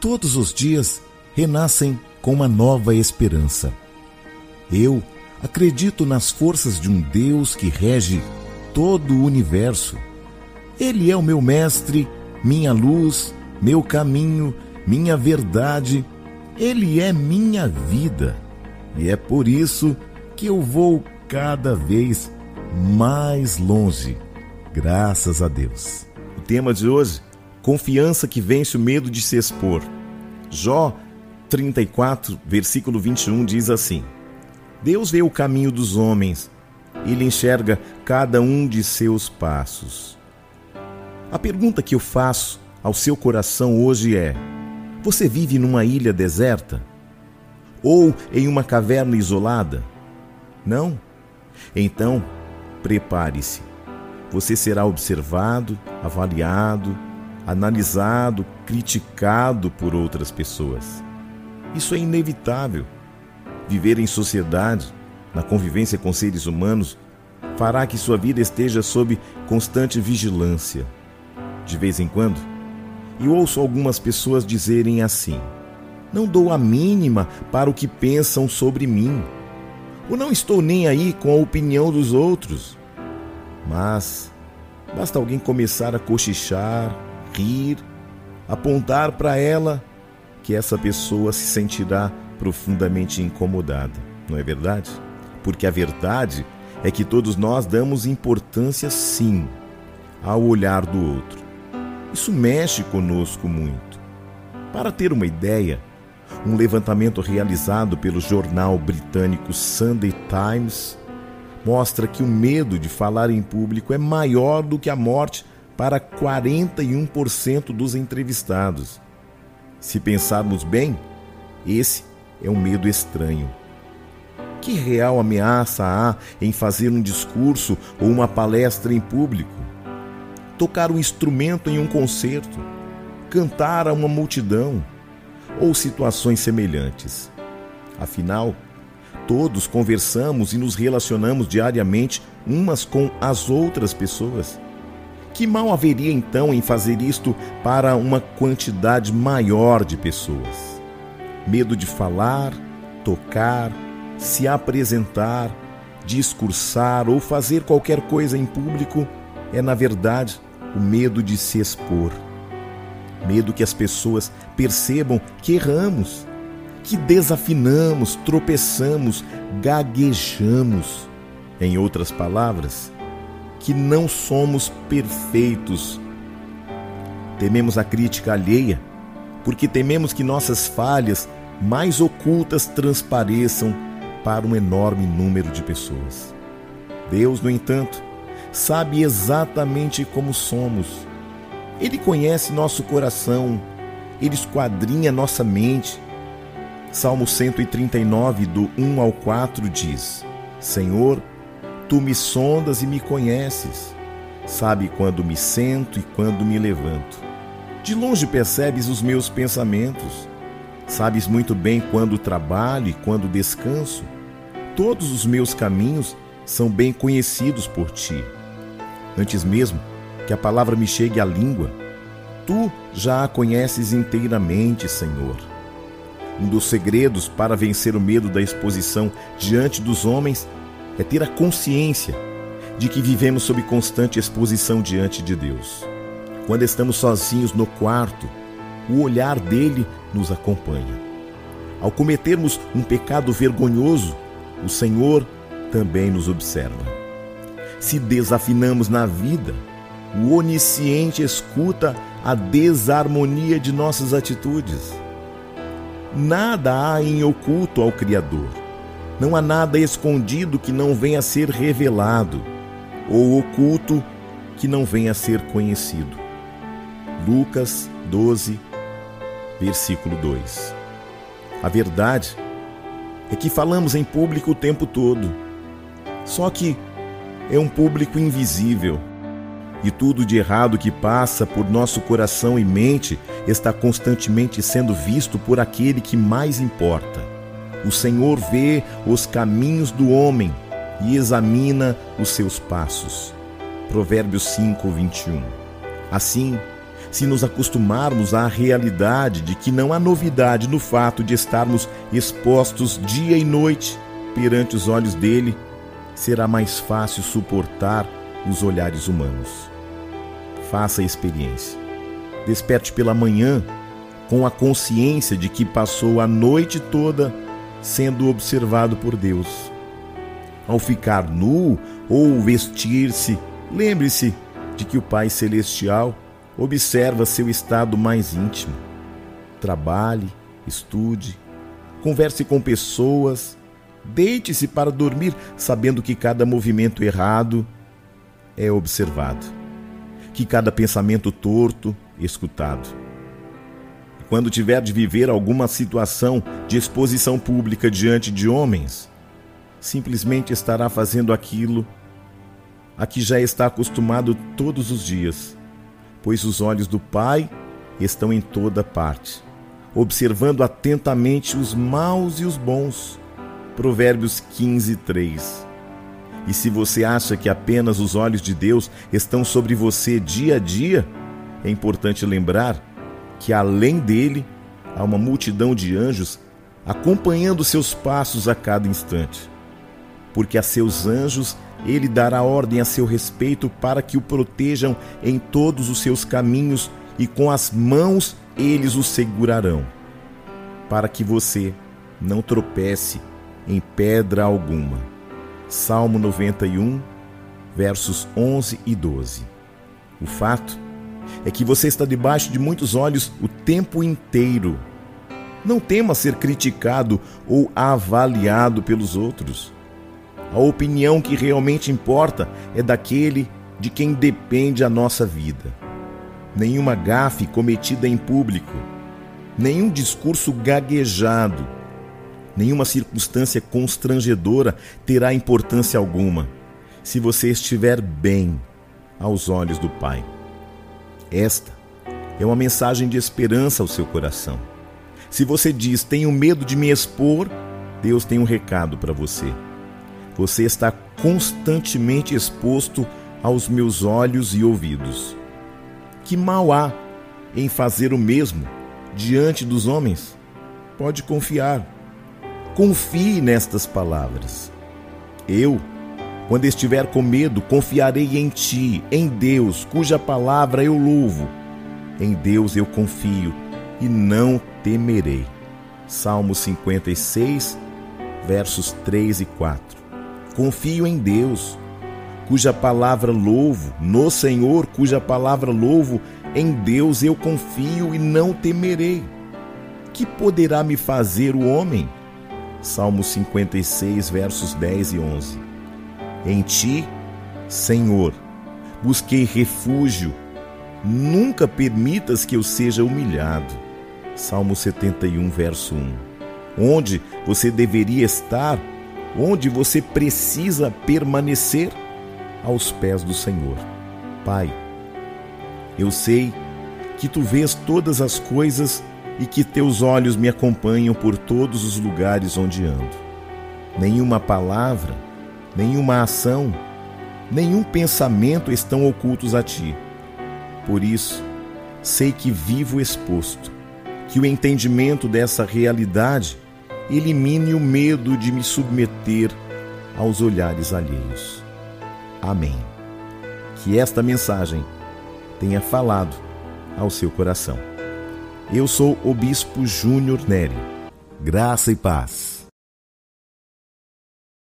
todos os dias renascem com uma nova esperança. Eu acredito nas forças de um Deus que rege todo o universo. Ele é o meu mestre, minha luz, meu caminho, minha verdade. Ele é minha vida. E é por isso que eu vou cada vez mais longe. Graças a Deus. O tema de hoje: confiança que vence o medo de se expor. Jó 34, versículo 21 diz assim: Deus vê o caminho dos homens, ele enxerga cada um de seus passos. A pergunta que eu faço ao seu coração hoje é: Você vive numa ilha deserta? Ou em uma caverna isolada? Não? Então, prepare-se. Você será observado, avaliado, analisado, criticado por outras pessoas. Isso é inevitável. Viver em sociedade, na convivência com seres humanos, fará que sua vida esteja sob constante vigilância. De vez em quando, eu ouço algumas pessoas dizerem assim: Não dou a mínima para o que pensam sobre mim. Ou não estou nem aí com a opinião dos outros. Mas basta alguém começar a cochichar, rir, apontar para ela que essa pessoa se sentirá profundamente incomodada, não é verdade? Porque a verdade é que todos nós damos importância sim ao olhar do outro. Isso mexe conosco muito. Para ter uma ideia, um levantamento realizado pelo jornal britânico Sunday Times mostra que o medo de falar em público é maior do que a morte para 41% dos entrevistados. Se pensarmos bem, esse é um medo estranho. Que real ameaça há em fazer um discurso ou uma palestra em público? Tocar um instrumento em um concerto? Cantar a uma multidão? Ou situações semelhantes? Afinal, todos conversamos e nos relacionamos diariamente umas com as outras pessoas. Que mal haveria então em fazer isto para uma quantidade maior de pessoas? Medo de falar, tocar, se apresentar, discursar ou fazer qualquer coisa em público é, na verdade, o medo de se expor. Medo que as pessoas percebam que erramos, que desafinamos, tropeçamos, gaguejamos. Em outras palavras, que não somos perfeitos. Tememos a crítica alheia, porque tememos que nossas falhas mais ocultas transpareçam para um enorme número de pessoas. Deus, no entanto, sabe exatamente como somos. Ele conhece nosso coração, ele esquadrinha nossa mente. Salmo 139, do 1 ao 4 diz: Senhor, Tu me sondas e me conheces. Sabe quando me sento e quando me levanto. De longe percebes os meus pensamentos. Sabes muito bem quando trabalho e quando descanso. Todos os meus caminhos são bem conhecidos por ti. Antes mesmo que a palavra me chegue à língua, tu já a conheces inteiramente, Senhor. Um dos segredos para vencer o medo da exposição diante dos homens é ter a consciência de que vivemos sob constante exposição diante de Deus. Quando estamos sozinhos no quarto, o olhar dele nos acompanha. Ao cometermos um pecado vergonhoso, o Senhor também nos observa. Se desafinamos na vida, o onisciente escuta a desarmonia de nossas atitudes. Nada há em oculto ao Criador. Não há nada escondido que não venha a ser revelado, ou oculto que não venha a ser conhecido. Lucas 12, versículo 2. A verdade é que falamos em público o tempo todo, só que é um público invisível. E tudo de errado que passa por nosso coração e mente está constantemente sendo visto por aquele que mais importa o Senhor vê os caminhos do homem e examina os seus passos. Provérbios 5, 21. Assim, se nos acostumarmos à realidade de que não há novidade no fato de estarmos expostos dia e noite perante os olhos dele, será mais fácil suportar os olhares humanos. Faça a experiência. Desperte pela manhã com a consciência de que passou a noite toda sendo observado por Deus. Ao ficar nu ou vestir-se, lembre-se de que o Pai Celestial observa seu estado mais íntimo. Trabalhe, estude, converse com pessoas, deite-se para dormir sabendo que cada movimento errado é observado, que cada pensamento torto escutado. Quando tiver de viver alguma situação de exposição pública diante de homens, simplesmente estará fazendo aquilo a que já está acostumado todos os dias, pois os olhos do Pai estão em toda parte, observando atentamente os maus e os bons. Provérbios 15, 3. E se você acha que apenas os olhos de Deus estão sobre você dia a dia, é importante lembrar que além dele há uma multidão de anjos acompanhando seus passos a cada instante. Porque a seus anjos ele dará ordem a seu respeito para que o protejam em todos os seus caminhos e com as mãos eles o segurarão, para que você não tropece em pedra alguma. Salmo 91, versos 11 e 12. O fato é que você está debaixo de muitos olhos o tempo inteiro. Não tema ser criticado ou avaliado pelos outros. A opinião que realmente importa é daquele de quem depende a nossa vida. Nenhuma gafe cometida em público, nenhum discurso gaguejado, nenhuma circunstância constrangedora terá importância alguma se você estiver bem aos olhos do Pai. Esta é uma mensagem de esperança ao seu coração. Se você diz, tenho medo de me expor, Deus tem um recado para você. Você está constantemente exposto aos meus olhos e ouvidos. Que mal há em fazer o mesmo diante dos homens? Pode confiar Confie nestas palavras. Eu, quando estiver com medo, confiarei em ti, em Deus, cuja palavra eu louvo. Em Deus eu confio e não temerei. Salmo 56, versos 3 e 4. Confio em Deus, cuja palavra louvo, no Senhor, cuja palavra louvo, em Deus eu confio e não temerei. Que poderá me fazer o homem? Salmo 56, versos 10 e 11. Em ti, Senhor, busquei refúgio, nunca permitas que eu seja humilhado. Salmo 71, verso 1. Onde você deveria estar, onde você precisa permanecer, aos pés do Senhor. Pai, eu sei que tu vês todas as coisas e que teus olhos me acompanham por todos os lugares onde ando. Nenhuma palavra, nenhuma ação, nenhum pensamento estão ocultos a ti. Por isso, sei que vivo exposto, que o entendimento dessa realidade elimine o medo de me submeter aos olhares alheios. Amém. Que esta mensagem tenha falado ao seu coração. Eu sou o Bispo Júnior Neri. Graça e paz.